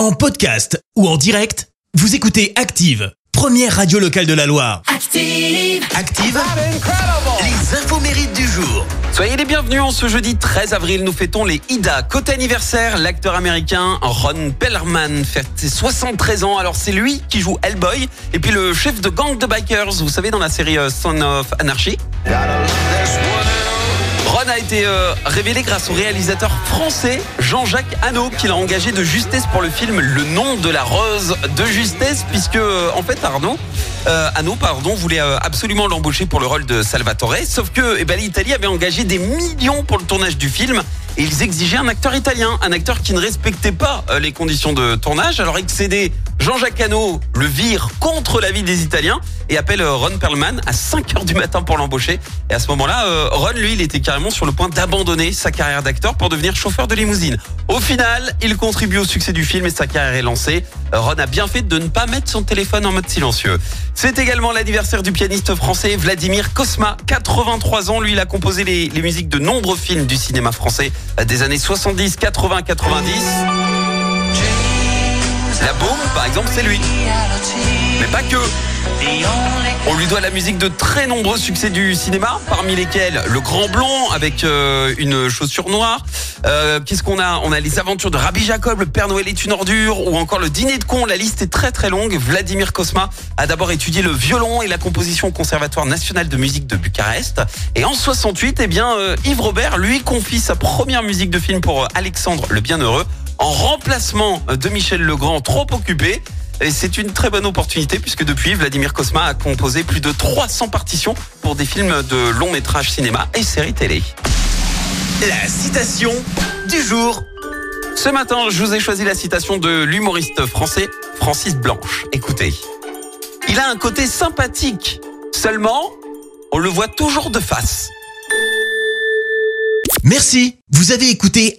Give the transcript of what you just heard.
En podcast ou en direct, vous écoutez Active, première radio locale de la Loire. Active. Active, les infos mérites du jour. Soyez les bienvenus en ce jeudi 13 avril. Nous fêtons les Ida. Côté anniversaire, l'acteur américain Ron Perlman fête ses 73 ans. Alors c'est lui qui joue Hellboy et puis le chef de gang de bikers, vous savez dans la série euh, Son of Anarchy. Ron a été euh, révélé grâce au réalisateur français Jean-Jacques Hano qui l'a engagé de justesse pour le film Le nom de la rose de justesse puisque euh, en fait Arnaud euh, voulait absolument l'embaucher pour le rôle de Salvatore sauf que eh ben, l'Italie avait engagé des millions pour le tournage du film et ils exigeaient un acteur italien, un acteur qui ne respectait pas les conditions de tournage. Alors excédé, Jean-Jacques Hano le vire contre l'avis des Italiens et appelle euh, Ron Perlman à 5 heures du matin pour l'embaucher. Et à ce moment-là, euh, Ron, lui, il était carrément sur le point d'abandonner sa carrière d'acteur pour devenir chauffeur de limousine. Au final, il contribue au succès du film et sa carrière est lancée. Euh, Ron a bien fait de ne pas mettre son téléphone en mode silencieux. C'est également l'anniversaire du pianiste français Vladimir Kosma, 83 ans. Lui, il a composé les, les musiques de nombreux films du cinéma français des années 70, 80, 90. La Boum, par exemple, c'est lui. Mais pas que. On lui doit la musique de très nombreux succès du cinéma, parmi lesquels Le Grand Blond avec euh, une chaussure noire. Euh, Qu'est-ce qu'on a? On a les aventures de Rabbi Jacob, Le Père Noël est une ordure, ou encore Le Dîner de con. La liste est très très longue. Vladimir Kosma a d'abord étudié le violon et la composition au Conservatoire national de musique de Bucarest. Et en 68, eh bien, euh, Yves Robert lui confie sa première musique de film pour euh, Alexandre le Bienheureux en remplacement de Michel Legrand, trop occupé. Et c'est une très bonne opportunité puisque depuis, Vladimir Kosma a composé plus de 300 partitions pour des films de long métrage cinéma et séries télé. La citation du jour. Ce matin, je vous ai choisi la citation de l'humoriste français Francis Blanche. Écoutez, il a un côté sympathique, seulement on le voit toujours de face. Merci, vous avez écouté